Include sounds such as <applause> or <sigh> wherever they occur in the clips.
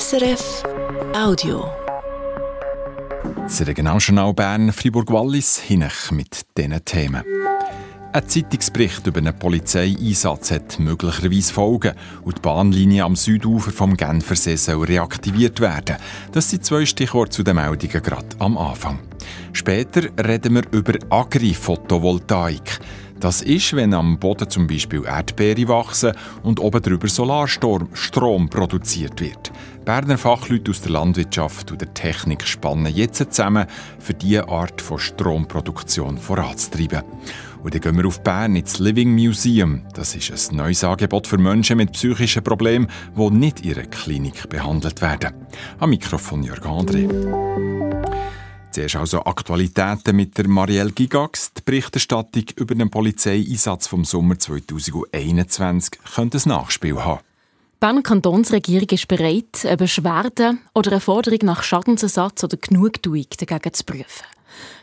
SRF Audio. Das Regionaljournal Bern Fribourg-Wallis hinech mit diesen Themen. Ein Zeitungsbericht über einen Polizeieinsatz hat möglicherweise Folgen und die Bahnlinie am Südufer vom Genfersee soll reaktiviert werden. Das sind zwei Stichworte zu den Meldungen gerade am Anfang. Später reden wir über Agri-Photovoltaik. Das ist, wenn am Boden zum Beispiel Erdbeere wachsen und oben drüber Solarstrom produziert wird. Berner Fachleute aus der Landwirtschaft und der Technik spannen jetzt zusammen, für diese Art von Stromproduktion voranzutreiben. Und dann gehen wir auf Bern ins Living Museum. Das ist ein neues Angebot für Menschen mit psychischen Problemen, die nicht in ihrer Klinik behandelt werden. Am Mikrofon Jörg André. Zuerst also Aktualitäten mit der Marielle Gigax. Die Berichterstattung über den Polizeieinsatz vom Sommer 2021 könnte ein Nachspiel haben. Die Berner Kantonsregierung ist bereit, eine Beschwerde oder eine Forderung nach Schadensersatz oder Genugtuung dagegen zu prüfen.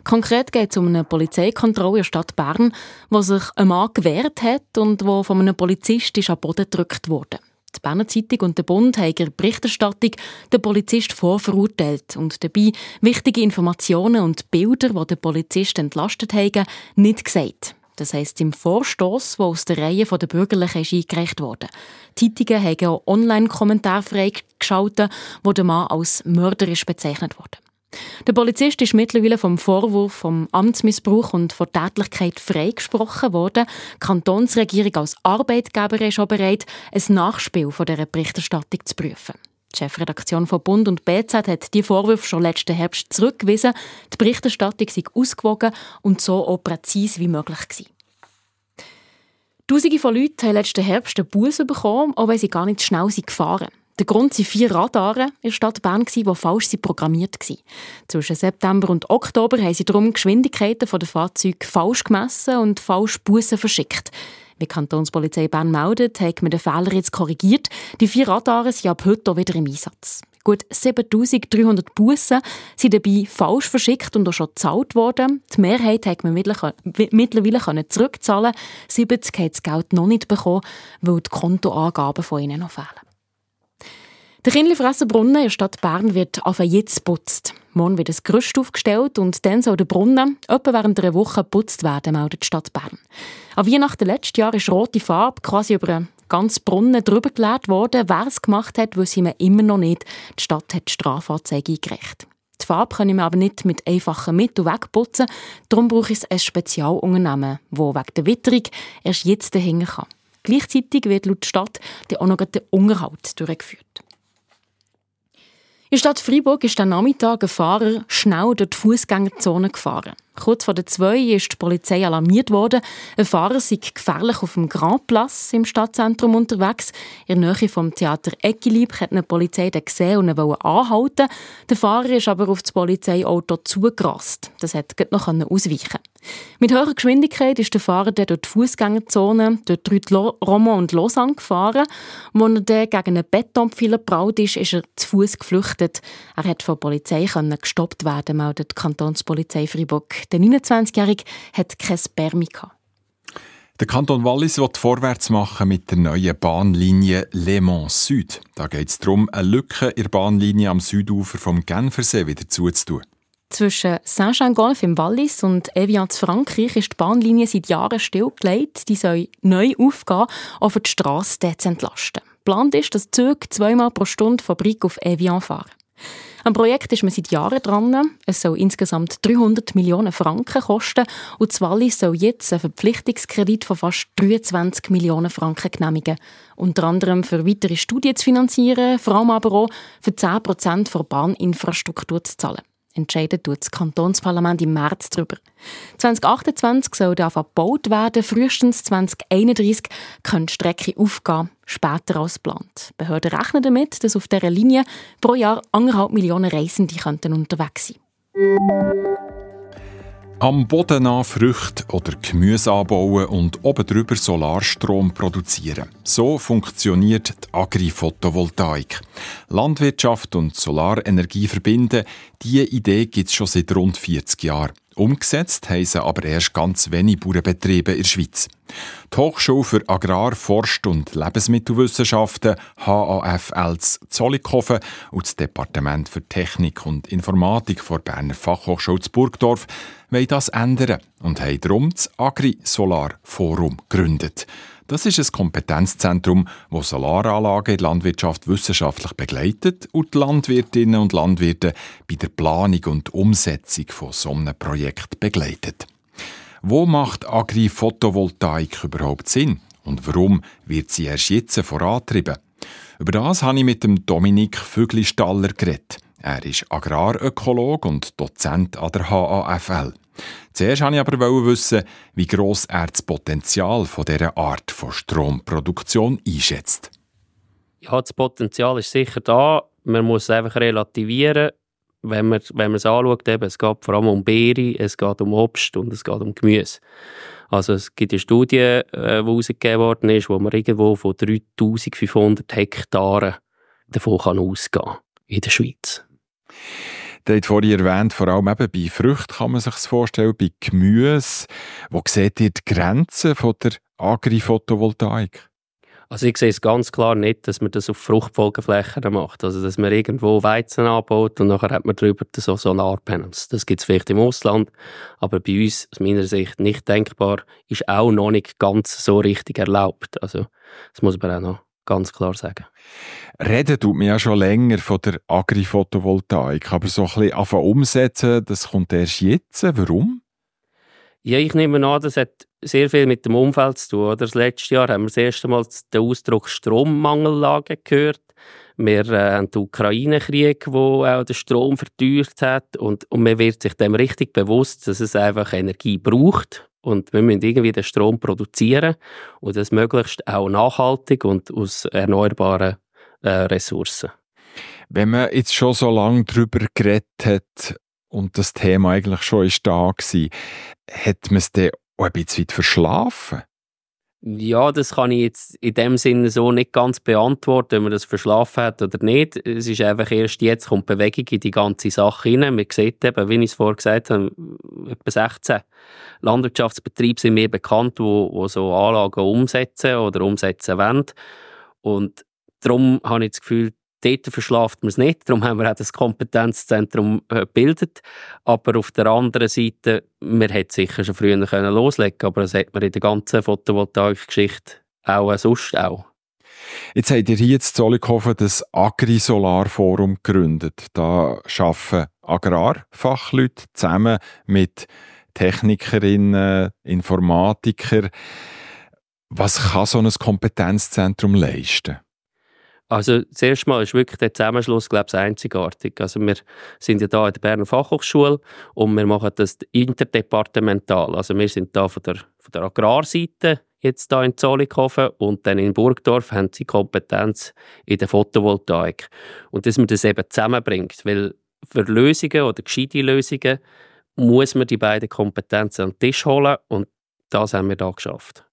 Konkret geht es um eine Polizeikontrolle in der Stadt Bern, wo sich ein Mann gewehrt hat und wo von einem Polizist ist den Boden gedrückt wurde. Die Berner Zeitung und der Bund haben in der Berichterstattung den Polizist vorverurteilt und dabei wichtige Informationen und Bilder, die den Polizist entlastet haben, nicht gesagt. Das heisst, im Vorstoß, der aus der Reihe der Bürgerlichen ist eingereicht wurde. Zeitungen haben auch Online-Kommentare freigeschaltet, wo der Mann als mörderisch bezeichnet wurde. Der Polizist ist mittlerweile vom Vorwurf vom Amtsmissbrauch und von Tätlichkeit freigesprochen worden. Die Kantonsregierung als Arbeitgeber ist auch bereit, ein Nachspiel von dieser Berichterstattung zu prüfen. Die Chefredaktion von Bund und BZ hat die Vorwürfe schon letzten Herbst zurückgewiesen. Die Berichterstattung sei ausgewogen und so auch präzise wie möglich gewesen. Tausende von Leuten haben letzten Herbst einen Bus bekommen, auch wenn sie gar nicht schnell gefahren sind. Der Grund sind vier Radare in der Stadt Bern, die falsch programmiert waren. Zwischen September und Oktober haben sie darum Geschwindigkeiten der Fahrzeuge falsch gemessen und falsch Bussen verschickt. Wie die Kantonspolizei Bern meldet, hat man den Fehler jetzt korrigiert. Die vier Radare sind ab heute auch wieder im Einsatz. Gut 7300 Bussen sind dabei falsch verschickt und auch schon gezahlt worden. Die Mehrheit hat man mittlerweile zurückzahlen 70 hat das Geld noch nicht bekommen, weil die Kontoangaben von ihnen noch fehlen. Der Kindlifressenbrunnen in der Stadt Bern wird auf jetzt putzt. Morgen wird ein Gerüst aufgestellt und dann soll der Brunnen etwa während einer Woche geputzt werden, meldet die Stadt Bern. An Weihnachten letztes Jahr ist rote Farbe quasi über einen ganzen Brunnen drüber gelegt worden. Wer es gemacht hat, wissen wir immer noch nicht. Die Stadt hat die Strafanzeige eingereicht. Die Farbe können wir aber nicht mit einfachen Mitteln wegputzen. Darum brauche ich ein Spezialunternehmen, das wegen der Witterung erst jetzt dahinter kann. Gleichzeitig wird laut Stadt auch noch der Unterhalt durchgeführt. In der Stadt Freiburg ist am Nachmittag ein Fahrer schnell durch die Fußgängerzone gefahren. Kurz vor der zwei ist die Polizei alarmiert worden. Ein Fahrer sei gefährlich auf dem Grand Place im Stadtzentrum unterwegs. In der Nähe vom Theater Eckilieb hat eine Polizei den gesehen und ihn anhalten. Der Fahrer ist aber auf das Polizeiauto zugerast. Das hat noch ausweichen. Mit höherer Geschwindigkeit ist der Fahrer dann durch die Fußgängerzone, durch die Rue Romont und Lausanne gefahren. Als er dann gegen einen Betonpfeiler gebraut ist, ist er zu Fuß geflüchtet. Er hat von der Polizei gestoppt werden, meldet die Kantonspolizei Freiburg. Der 29-Jährige hat kein Spermi Der Kanton Wallis will vorwärts machen mit der neuen Bahnlinie Le Mans Süd. Da geht es darum, eine Lücke in der Bahnlinie am Südufer vom Genfersee wieder zuzutun. Zwischen Saint-Jean-Golf im Wallis und Evian in Frankreich ist die Bahnlinie seit Jahren stillgelegt. Die soll neu aufgehen, um die Strasse zu entlasten. Geplant ist, dass Züge zweimal pro Stunde von Brick auf Evian fahren. Am Projekt ist man seit Jahren dran. Es soll insgesamt 300 Millionen Franken kosten und das Wallis soll jetzt einen Verpflichtungskredit von fast 23 Millionen Franken genehmigen. Unter anderem für weitere Studien zu finanzieren, vor allem aber auch für 10 Prozent der Bahninfrastruktur zu zahlen. Entscheidet tut das Kantonsparlament im März darüber. 2028 soll der gebaut werden, frühestens 2031 kann die Strecke aufgehen, später als geplant. Behörden rechnen damit, dass auf dieser Linie pro Jahr anderthalb Millionen Reisende könnten unterwegs sein Am Boden an Früchte oder Gemüse anbauen und oben drüber Solarstrom produzieren. So funktioniert die Agri-Photovoltaik. Landwirtschaft und Solarenergie verbinden, diese Idee gibt es schon seit rund 40 Jahren. Umgesetzt haben aber erst ganz wenige Bauernbetriebe in der Schweiz. Die Hochschule für Agrar-, Forst- und Lebensmittelwissenschaften HAFL Zollikofen und das Departement für Technik und Informatik der Berner Fachhochschule Burgdorf wollen das ändern und haben darum das Agri-Solar-Forum gegründet. Das ist ein Kompetenzzentrum, das Solaranlagen in der Landwirtschaft wissenschaftlich begleitet und die Landwirtinnen und Landwirte bei der Planung und Umsetzung von so einem Projekt begleitet. Wo macht Agri-Photovoltaik überhaupt Sinn? Und warum wird sie erst jetzt vorantrieben? Über das habe ich mit dem Dominik Vöglistaller geredet. Er ist Agrarökolog und Dozent an der HAFL. Zuerst wollte ich aber wissen, wie gross er das Potenzial dieser Art von Stromproduktion einschätzt. Ja, das Potenzial ist sicher da. Man muss es einfach relativieren. Wenn man, wenn man es anschaut, eben, es geht vor allem um Beere, es geht um Obst und es geht um Gemüse. Also es gibt eine Studie, äh, die herausgegeben worden ist, wo man irgendwo von 3500 Hektaren davon ausgehen kann in der Schweiz. Ihr habt vorhin erwähnt, vor allem eben bei Früchten kann man sich vorstellen, bei Gemüse. Wo seht ihr die Grenzen von der Agri-Photovoltaik? Also ich sehe es ganz klar nicht, dass man das auf Fruchtfolgeflächen macht. Also dass man irgendwo Weizen anbaut und nachher hat man darüber so Solarpanels. Das gibt es vielleicht im Ausland, aber bei uns aus meiner Sicht nicht denkbar, ist auch noch nicht ganz so richtig erlaubt. Also das muss man auch noch ganz klar sagen. Reden tut mir ja schon länger von der Agri-Photovoltaik, aber so ein bisschen anfangen umsetzen, das kommt erst jetzt. Warum? Ja, ich nehme an, das hat sehr viel mit dem Umfeld zu tun. Oder? Das letzte Jahr haben wir das erste Mal den Ausdruck Strommangellage gehört. Wir äh, haben den Ukraine-Krieg, der auch den Strom verteuert hat. Und, und man wird sich dem richtig bewusst, dass es einfach Energie braucht. Und wir müssen irgendwie den Strom produzieren und das möglichst auch nachhaltig und aus erneuerbaren äh, Ressourcen. Wenn man jetzt schon so lange darüber geredet hat und das Thema eigentlich schon ist da war, hat man es dann auch ein bisschen verschlafen? Ja, das kann ich jetzt in dem Sinne so nicht ganz beantworten, ob man das verschlafen hat oder nicht. Es ist einfach erst jetzt kommt Bewegung in die ganze Sache rein. Man sieht eben, wie ich es vorher gesagt habe, etwa 16 Landwirtschaftsbetriebe sind mir bekannt, wo, wo so Anlagen umsetzen oder umsetzen wollen. Und darum habe ich das Gefühl, dort verschlaft man es nicht. Darum haben wir auch das Kompetenzzentrum äh, gebildet. Aber auf der anderen Seite, man hätte sicher schon früher können loslegen aber das hat man in der ganzen Photovoltaik-Geschichte auch äh, sonst auch. Jetzt habt ihr hier in Zollikofen das Agri-Solar-Forum gegründet. Da arbeiten Agrarfachleute zusammen mit Technikerinnen, Informatikern. Was kann so ein Kompetenzzentrum leisten? Also zuerst mal ist wirklich der Zusammenschluss, glaube ich, einzigartig. Also wir sind ja da in der Berner Fachhochschule und wir machen das interdepartemental. Also wir sind da von der, von der Agrarseite jetzt da in Zollikofen und dann in Burgdorf haben sie Kompetenz in der Photovoltaik. Und dass man das eben zusammenbringt, weil für Lösungen oder gescheite Lösungen muss man die beiden Kompetenzen an den Tisch holen und das haben wir da geschafft.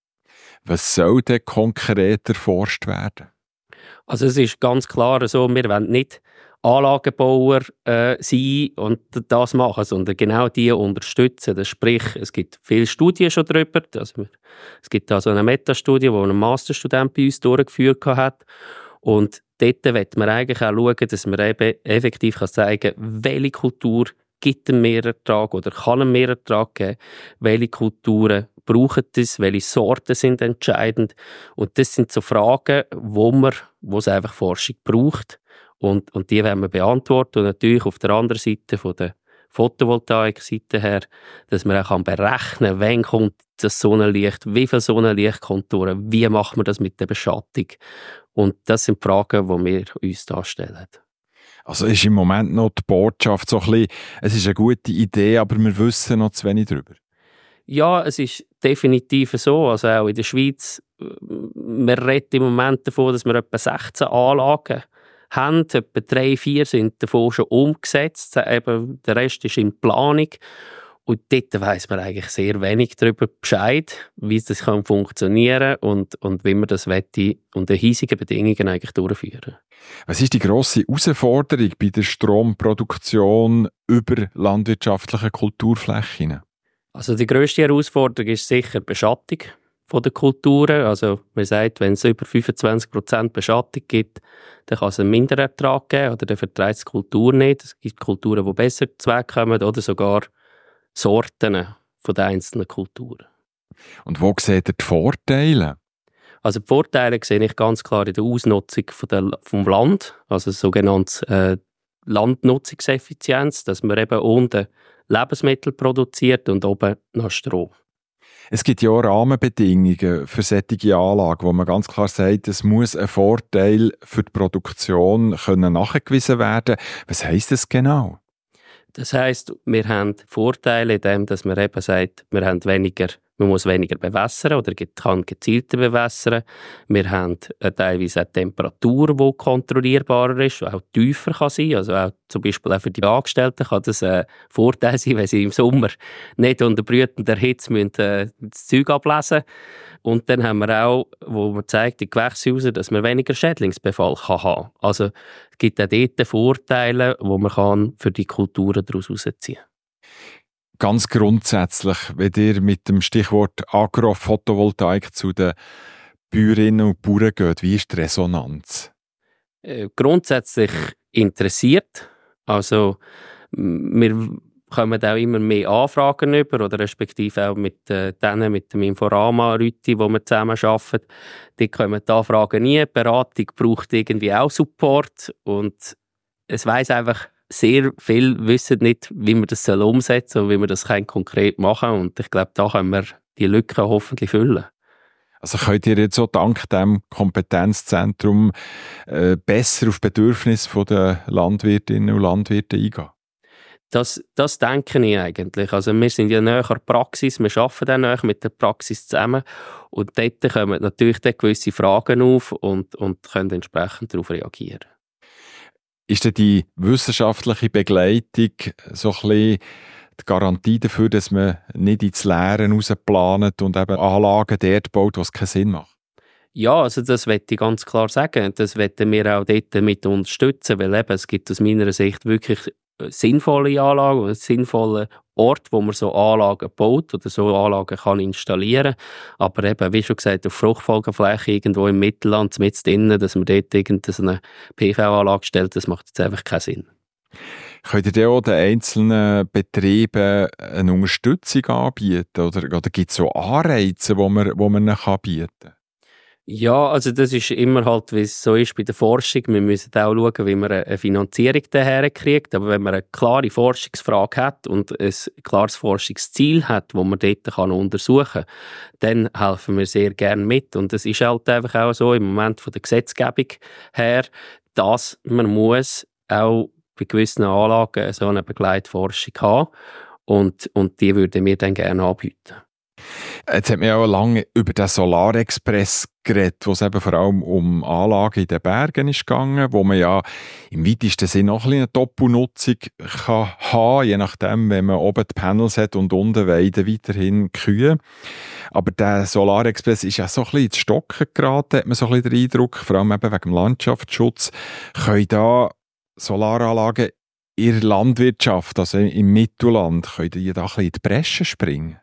Was soll denn konkret erforscht werden? Also es ist ganz klar so, wir wollen nicht Anlagenbauer äh, sein und das machen, sondern genau die unterstützen. Das sprich, es gibt viele Studien schon darüber. Also es gibt da so eine Metastudie, die ein Masterstudent bei uns durchgeführt hat. Und dort wird man eigentlich auch schauen, dass man eben effektiv kann zeigen kann, welche Kultur gibt einen Mehrertrag oder kann einen Mehrertrag geben, welche Kulturen brauchen das, welche Sorten sind entscheidend. Und das sind so Fragen, wo man, wo es einfach Forschung braucht. Und, und die werden wir beantworten. Und natürlich auf der anderen Seite von der Photovoltaik-Seite her, dass man auch berechnen kann, wann kommt das Sonnenlicht, wie viel Sonnenlicht kommt durch, wie macht man das mit der Beschattung. Und das sind Fragen, die wir uns da stellen. Also ist im Moment noch die Botschaft so ein bisschen, es ist eine gute Idee, aber wir wissen noch zu wenig darüber. Ja, es ist definitiv so. Also auch in der Schweiz, wir reden im Moment davon, dass wir etwa 16 Anlagen haben. Etwa drei, vier sind davon schon umgesetzt. Eben, der Rest ist in Planung. Und dort weiss man eigentlich sehr wenig darüber Bescheid, wie das kann funktionieren und, und wie man das wette unter hiesigen Bedingungen eigentlich durchführen. Was ist die grosse Herausforderung bei der Stromproduktion über landwirtschaftliche Kulturflächen? Also die grösste Herausforderung ist sicher die Beschattung von der Kulturen. Also man sagt, wenn es über 25% Beschattung gibt, dann kann es einen Minderertrag geben oder dann verträgt es die Kultur nicht. Es gibt Kulturen, die besser zu kommen oder sogar Sorten von den einzelnen Kulturen. Und wo seht ihr die Vorteile? Also die Vorteile sehe ich ganz klar in der Ausnutzung von der, vom Land, also sogenannte äh, Landnutzungseffizienz, dass man eben unten Lebensmittel produziert und oben noch Strom. Es gibt ja auch Rahmenbedingungen für solche Anlagen, wo man ganz klar sagt, es muss ein Vorteil für die Produktion können nachgewiesen werden. Was heißt das genau? Das heißt, wir haben Vorteile in dem, dass man eben sagt, wir haben weniger man muss weniger bewässern oder kann gezielter bewässern. Wir haben äh, teilweise eine Temperatur, die kontrollierbarer ist, die auch tiefer kann sein Also auch zum Beispiel auch für die Angestellten kann das ein Vorteil sein, wenn sie im Sommer nicht unter brütender Hitze müssen, äh, das Zeug ablesen Und dann haben wir auch, wo man zeigt, in Gewächshäusern, dass man weniger Schädlingsbefall kann haben Also es gibt auch dort Vorteile, die man kann für die Kulturen daraus herausziehen kann. Ganz grundsätzlich, wenn ihr mit dem Stichwort Agro-Photovoltaik zu den Bäuerinnen und Bauern geht, wie ist die Resonanz? Äh, grundsätzlich interessiert. Also wir kommen auch immer mehr Anfragen über oder respektive auch mit äh, denen, mit dem Inforama-Rüti, wo wir zusammen arbeiten. Die kommen die Anfragen nie. Die Beratung braucht irgendwie auch Support und es weiß einfach sehr viel wissen nicht, wie man das umsetzen soll und wie man das konkret machen kann. Und ich glaube, da können wir die Lücken hoffentlich füllen. Also könnt ihr jetzt so dank dem Kompetenzzentrum äh, besser auf Bedürfnisse der Landwirtinnen und Landwirte eingehen? Das, das denke ich eigentlich. Also wir sind ja näher der Praxis, wir arbeiten dann näher mit der Praxis zusammen und dort kommen natürlich gewisse Fragen auf und, und können entsprechend darauf reagieren. Ist denn die wissenschaftliche Begleitung so ein bisschen die Garantie dafür, dass man nicht ins Leere rausplant und eben Anlagen dort baut, was keinen Sinn macht? Ja, also das möchte ich ganz klar sagen. Das werden wir auch dort mit unterstützen, weil eben, es gibt aus meiner Sicht wirklich sinnvolle Anlagen und sinnvolle Ort, wo man so Anlagen baut oder so Anlagen kann installieren. Aber eben, wie schon gesagt, auf Fruchtfolgefläche irgendwo im Mittelland, mit drinnen, dass man dort irgendeine PV-Anlage stellt, das macht jetzt einfach keinen Sinn. Könnt ihr auch den einzelnen Betrieben eine Unterstützung anbieten? Oder, oder gibt es so Anreize, die man, wo man ihnen anbieten kann? Ja, also das ist immer halt, wie es so ist bei der Forschung. Wir müssen auch schauen, wie man eine Finanzierung daher kriegt. Aber wenn man eine klare Forschungsfrage hat und ein klares Forschungsziel hat, wo man dort kann untersuchen kann, dann helfen wir sehr gerne mit. Und es ist halt einfach auch so im Moment von der Gesetzgebung her, dass man muss auch bei gewissen Anlagen so eine Begleitforschung haben. Und, und die würden wir dann gerne anbieten. Jetzt hat man ja auch lange über den Solarexpress geredet, wo es eben vor allem um Anlagen in den Bergen ist gegangen, wo man ja im weitesten Sinne noch ein eine Doppelnutzung kann haben, je nachdem, wenn man oben die Panels hat und unten weiden weiterhin Kühe. Aber der Solarexpress ist ja so ein bisschen ins Stocken geraten, hat man so ein bisschen den Eindruck, vor allem eben wegen dem Landschaftsschutz. Können da Solaranlagen in der Landwirtschaft, also im Mittelland, können die da ein bisschen in die Bresche springen?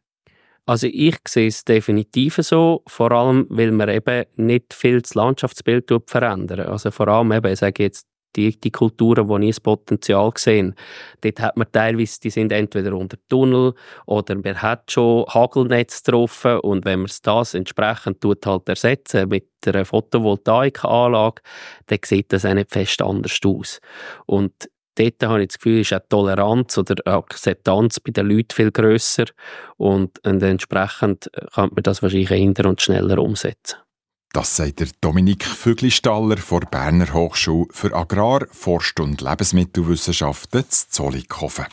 Also ich sehe es definitiv so, vor allem, weil man eben nicht viel das Landschaftsbild verändern. Also vor allem eben, ich sage jetzt, die, die Kulturen, die ich das Potenzial sehe, dort hat man teilweise, die sind entweder unter Tunnel oder man hat schon Hagelnetz getroffen und wenn man das entsprechend tut halt ersetzen mit einer Photovoltaikanlage, dann sieht das auch nicht fest anders aus. Und dort habe ich das Gefühl, ist auch die Toleranz oder Akzeptanz bei den Leuten viel grösser und, entsprechend kann man das wahrscheinlich eher und schneller umsetzen. Das sagt der Dominik Vöglistaller von der Berner Hochschule für Agrar-, Forst- und Lebensmittelwissenschaften zu Zollikofen.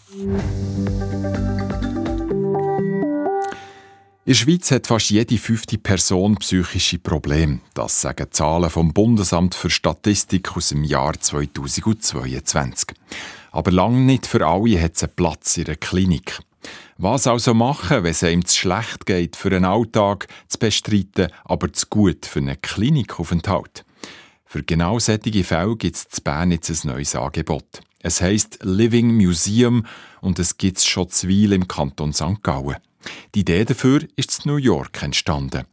In der Schweiz hat fast jede fünfte Person psychische Probleme. Das sagen Zahlen vom Bundesamt für Statistik aus dem Jahr 2022. Aber lange nicht für alle hat es einen Platz in der Klinik. Was also machen, wenn es einem zu schlecht geht für einen Alltag, zu bestreiten, aber zu gut für einen Klinikaufenthalt? Für genau solche Fälle gibt es in Bern jetzt ein neues Angebot. Es heisst Living Museum und es gibt es schon zwei im Kanton St. Gallen. Die Idee dafür ist in New York entstanden.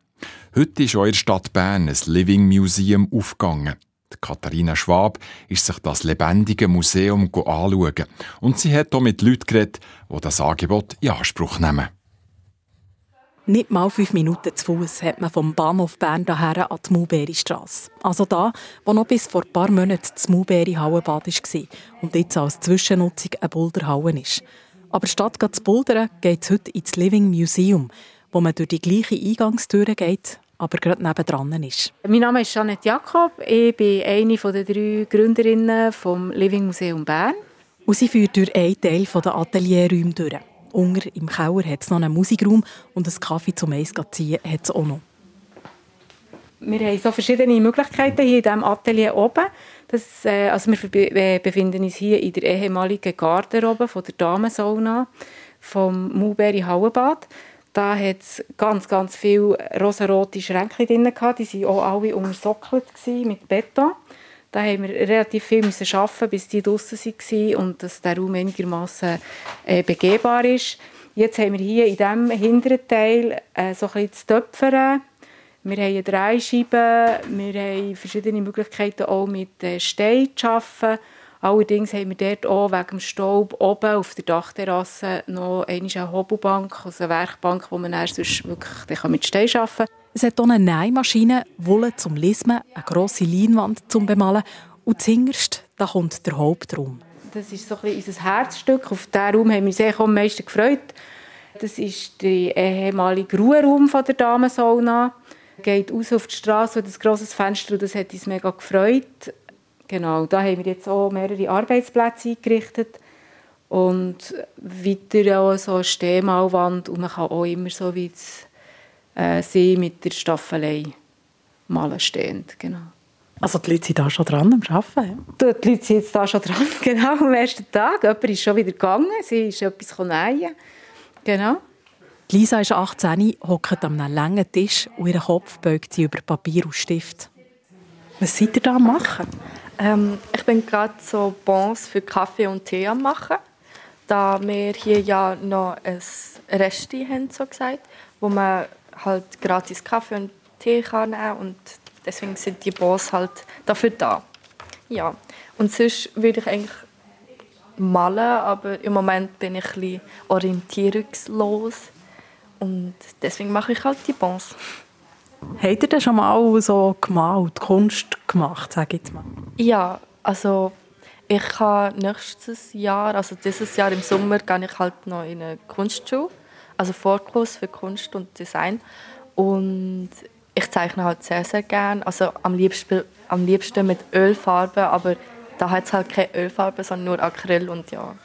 Heute ist euer Stadt Bern ein Living Museum aufgegangen. Katharina Schwab ist sich das lebendige Museum anschauen und sie hat auch mit Leuten geredet, die das Angebot in Anspruch nehmen. Nicht mal fünf Minuten zu Fuß hat man vom Bahnhof Bern daher an die Mulberry-Strasse. Also da, wo noch bis vor ein paar Monaten das Mulberry-Hallenbad war und jetzt als Zwischennutzung ein Boulderhauen ist. Aber statt zu bouldern, geht es heute ins Living Museum, wo man durch die gleiche Eingangstür geht, aber gerade nebendran ist. Mein Name ist Janet Jakob. Ich bin eine der drei Gründerinnen des Living Museum Bern. Und sie führt durch einen Teil der Atelierräume durch. Unter im Keller hat es noch einen Musikraum und einen Kaffee zum Eis ziehen hat es auch noch. Wir haben so verschiedene Möglichkeiten hier in diesem Atelier oben. Das, äh, also wir befinden uns hier in der ehemaligen Garderobe von der Damensauna vom Mulberry Hallenbad. Da hat es ganz, ganz viele rosarote Schränke drin. Gehabt. Die waren auch alle umsockelt mit Beton. Da haben wir relativ viel arbeiten, bis die draußen waren und dass der Raum einigermaßen äh, begehbar ist. Jetzt haben wir hier in diesem hinteren Teil äh, so ein bisschen das Töpfern. Wir haben eine Dreischeibe, wir haben verschiedene Möglichkeiten auch mit äh, Stein zu arbeiten. Allerdings haben wir dort auch wegen dem Staub oben auf der Dachterrasse noch eine Hobelbank, also eine Werkbank, wo man dann sonst wirklich mit Stein arbeiten kann. Es hat auch eine Nähmaschine, Wolle zum Lismen, eine grosse Leinwand zum Bemalen und zuhinterst, da kommt der Hauptraum. Das ist so ein bisschen unser Herzstück. Auf diesen Raum haben wir uns am meisten gefreut. Das ist der ehemalige Ruheraum der Damensauna. Geht aus auf die Straße, das grosses Fenster, und das hat uns mega gefreut. Genau, da haben wir jetzt auch mehrere Arbeitsplätze eingerichtet und weiter auch so eine Stehmalwand und man kann auch immer so wie das äh, See mit der Staffelei malen stehend, genau. Also die Leute sind da schon dran am Arbeiten? Ja? Die Leute sind jetzt da schon dran, <laughs> genau, am ersten Tag. Jemand ist schon wieder gegangen, sie ist etwas nähen. Genau. Lisa ist 18, hockt an einem langen Tisch und ihren Kopf beugt sie über Papier und Stift. Was seid ihr da machen? Ähm, ich bin gerade so Bons für Kaffee und Tee am machen, da wir hier ja noch ein Resti haben, so gesagt, wo man halt gratis Kaffee und Tee kann nehmen und deswegen sind die Bons halt dafür da. Ja, und sonst würde ich eigentlich malen, aber im Moment bin ich ein bisschen orientierungslos und deswegen mache ich halt die Bons. Habt ihr denn schon mal so gemalt, Kunst gemacht, sag ich mal? Ja, also ich habe nächstes Jahr, also dieses Jahr im Sommer, gehe ich halt noch in eine Kunstschule, also Vorkurs für Kunst und Design und ich zeichne halt sehr, sehr gerne, also am liebsten, am liebsten mit Ölfarbe, aber da hat es halt keine Ölfarbe, sondern nur Acryl und ja.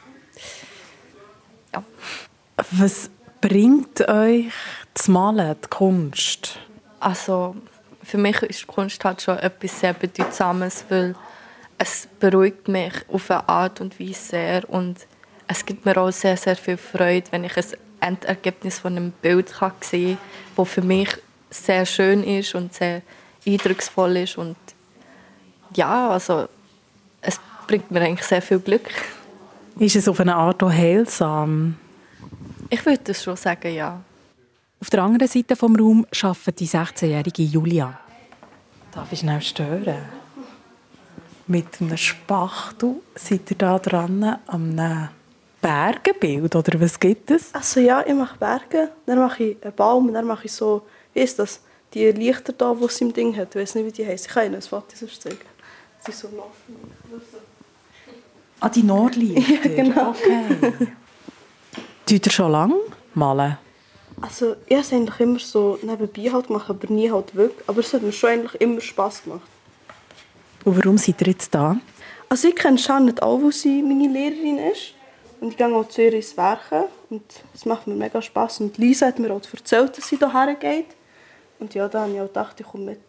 ja. Was bringt euch das Malen, die Kunst? Also für mich ist Kunst halt schon etwas sehr Bedeutsames, weil es beruhigt mich auf eine Art und Weise sehr und es gibt mir auch sehr, sehr viel Freude, wenn ich ein Endergebnis von einem Bild kann sehen kann, das für mich sehr schön ist und sehr eindrucksvoll ist und ja, also es bringt mir eigentlich sehr viel Glück. Ist es auf eine Art auch heilsam? Ich würde das schon sagen, ja. Auf der anderen Seite des Raums arbeitet die 16-jährige Julia. Darf ich schnell stören? Mit einem Spachtel seid ihr da dran an einem Bergenbild, oder was gibt es? Also ja, ich mache Berge, dann mache ich einen Baum, dann mache ich so, wie ist das, die Lichter da, die es im Ding hat, ich weiß nicht, wie die heißen. Ich kann Ihnen ein Foto sonst zeigen. Sie so laufen. Ah, die Nordlichter? <laughs> Ja, genau. Okay. Tut ihr schon lange malen? Also ich habe es eigentlich immer so nebenbei halt gemacht, aber nie halt wirklich. Aber es hat mir schon eigentlich immer Spass gemacht. Und warum seid ihr jetzt da? Also ich kenne Janet auch, wo sie meine Lehrerin ist. Und ich gehe auch zu ihr ins Werken. Und es macht mir mega Spass. Und Lisa hat mir auch erzählt, dass sie hierher geht. Und ja, da habe ich auch gedacht, ich komme mit.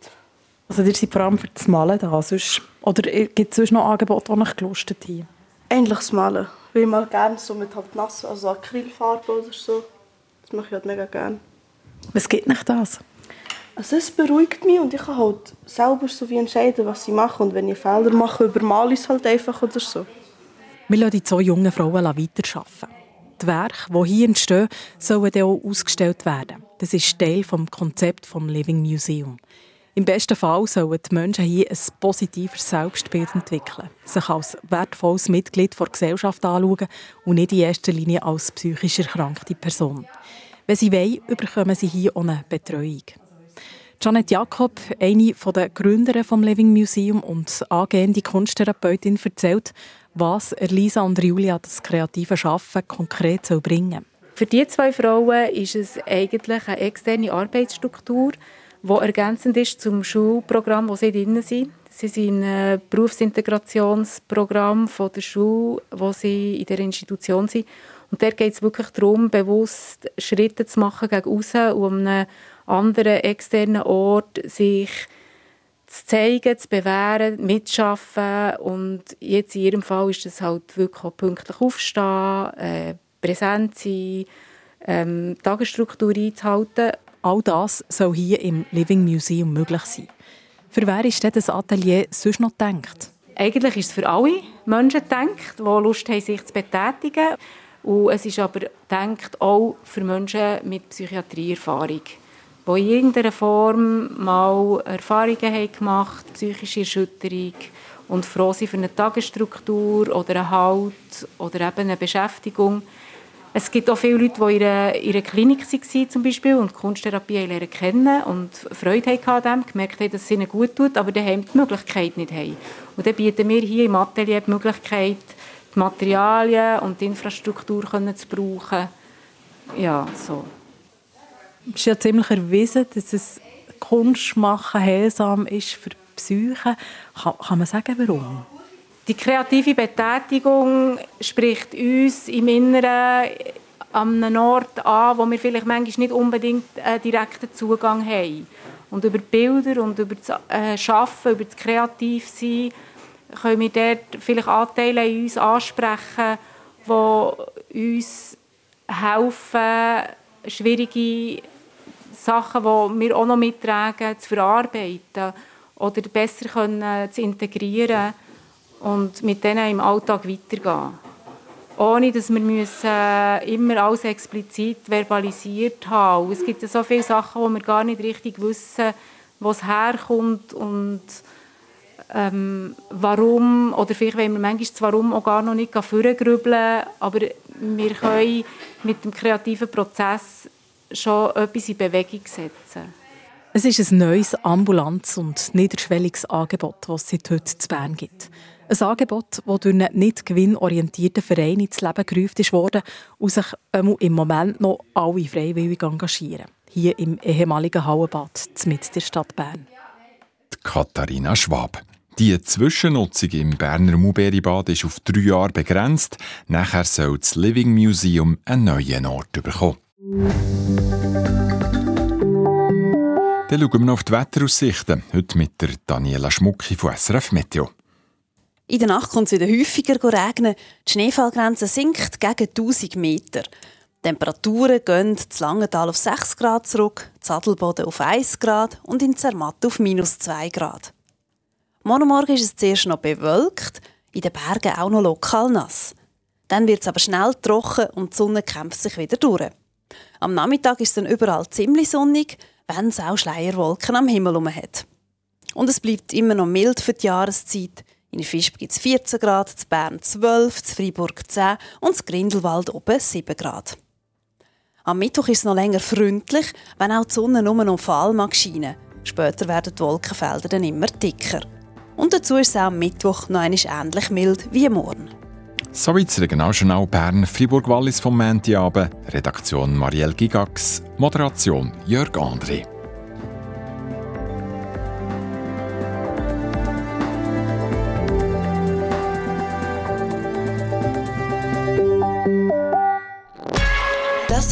Also ihr seid vor allem für das Malen da? Sonst, oder gibt es sonst noch Angebote, die euch gelustet haben? Eigentlich das Malen. Weil ich mal gerne so mit halt nass, also Acrylfarbe oder so. Das mache ich halt mega gerne. Was gibt nicht das? Also es beruhigt mich und ich kann halt selber so wie entscheiden, was ich mache. Und wenn ich Fehler mache, übermale ich es halt einfach oder so. Wir lassen die zwei jungen Frauen weiterarbeiten. Die Werke, die hier entstehen, sollen dann auch ausgestellt werden. Das ist Teil des Konzepts des Living Museum. Im besten Fall sollen die Menschen hier ein positives Selbstbild entwickeln, sich als wertvolles Mitglied der Gesellschaft anschauen und nicht in erster Linie als psychisch erkrankte Person. Wenn sie wollen, bekommen sie hier eine Betreuung. Janet Jakob, eine der Gründerinnen des Living Museum und angehende Kunsttherapeutin, erzählt, was Elisa und Julia das kreative Arbeiten konkret bringen soll. Für die zwei Frauen ist es eigentlich eine externe Arbeitsstruktur, die ergänzend ist zum Schulprogramm, wo sie drin sind. Sie sind in einem Berufsintegrationsprogramm von der Schule, wo sie in der Institution sind. Und dort geht es wirklich darum, bewusst Schritte zu machen gegen außen, um einen anderen externen Ort sich zu zeigen, zu bewähren, mitzuschaffen. Und jetzt in ihrem Fall ist es halt wirklich auch pünktlich aufstehen, äh, präsent sein, ähm, Tagesstruktur einzuhalten. All das soll hier im Living Museum möglich sein. Für wer ist denn das Atelier sonst noch gedacht? Eigentlich ist es für alle Menschen gedacht, die Lust haben, sich zu betätigen. Und es ist aber gedacht auch für Menschen mit Psychiatrieerfahrung die in irgendeiner Form mal Erfahrungen haben gemacht psychische Erschütterung und froh sind für eine Tagesstruktur oder einen Halt oder eben eine Beschäftigung. Es gibt auch viele Leute, die in einer Klinik waren zum Beispiel und Kunsttherapie lernen kennen und Freude hatten gemerkt haben, dass es ihnen gut tut, aber daheim die Möglichkeit nicht haben. Und dann bieten wir hier im Atelier die Möglichkeit, die Materialien und die Infrastruktur zu brauchen. Ja, so. Es ist ja ziemlich erwiesen, dass es Kunst heilsam ist für die Psyche. Kann, kann man sagen, warum? Die kreative Betätigung spricht uns im Inneren an einem Ort an, wo wir vielleicht manchmal nicht unbedingt einen direkten Zugang haben. Und über Bilder und über das äh, Schaffen, über das Kreativsein können wir dort vielleicht Anteile in uns ansprechen, die uns helfen, schwierige Sachen, die wir auch noch mittragen, zu verarbeiten oder besser zu integrieren und mit denen im Alltag weitergehen. Ohne, dass wir müssen immer alles explizit verbalisiert haben. Es gibt so viele Sachen, wo wir gar nicht richtig wissen, wo es herkommt und ähm, warum, oder vielleicht wollen wir manchmal das Warum auch gar noch nicht vorgrübeln, aber wir können mit dem kreativen Prozess schon etwas in Bewegung setzen. Es ist ein neues ambulantes und niederschwelliges Angebot, das es seit heute zu Bern gibt. Ein Angebot, das durch einen nicht gewinnorientierten Verein ins Leben gerufen wurde und sich im Moment noch alle freiwillig engagieren. Hier im ehemaligen Hallenbad mit der Stadt Bern. Die Katharina Schwab. Die Zwischennutzung im Berner Muberi-Bad ist auf drei Jahre begrenzt. Nachher soll das Living Museum einen neuen Ort bekommen. Dann schauen wir noch auf die Wetteraussichten. Heute mit der Daniela Schmucki von SRF Meteo. In der Nacht kommt es wieder häufiger regnen. Die Schneefallgrenze sinkt gegen 1000 Meter. Die Temperaturen gehen zu Langenthal auf 6 Grad zurück, Zadelboden auf 1 Grad und in Zermatt auf minus 2 Grad. Morgen Morgen ist es zuerst noch bewölkt, in den Bergen auch noch lokal nass. Dann wird es aber schnell trocken und die Sonne kämpft sich wieder durch. Am Nachmittag ist es dann überall ziemlich sonnig, wenn es auch Schleierwolken am Himmel herum hat. Und es bleibt immer noch mild für die Jahreszeit. In Fischb gibt es 14 Grad, in Bern 12, in Freiburg 10 und in Grindelwald oben 7 Grad. Am Mittwoch ist es noch länger freundlich, wenn auch die Sonne nur noch vor allem scheinen Später werden die Wolkenfelder dann immer dicker. Und dazu ist es auch am Mittwoch noch ähnlich mild wie morgen. Soweit das Regionaljournal Bern Fribourg-Wallis vom Montagabend. Redaktion Marielle Gigax. Moderation Jörg André.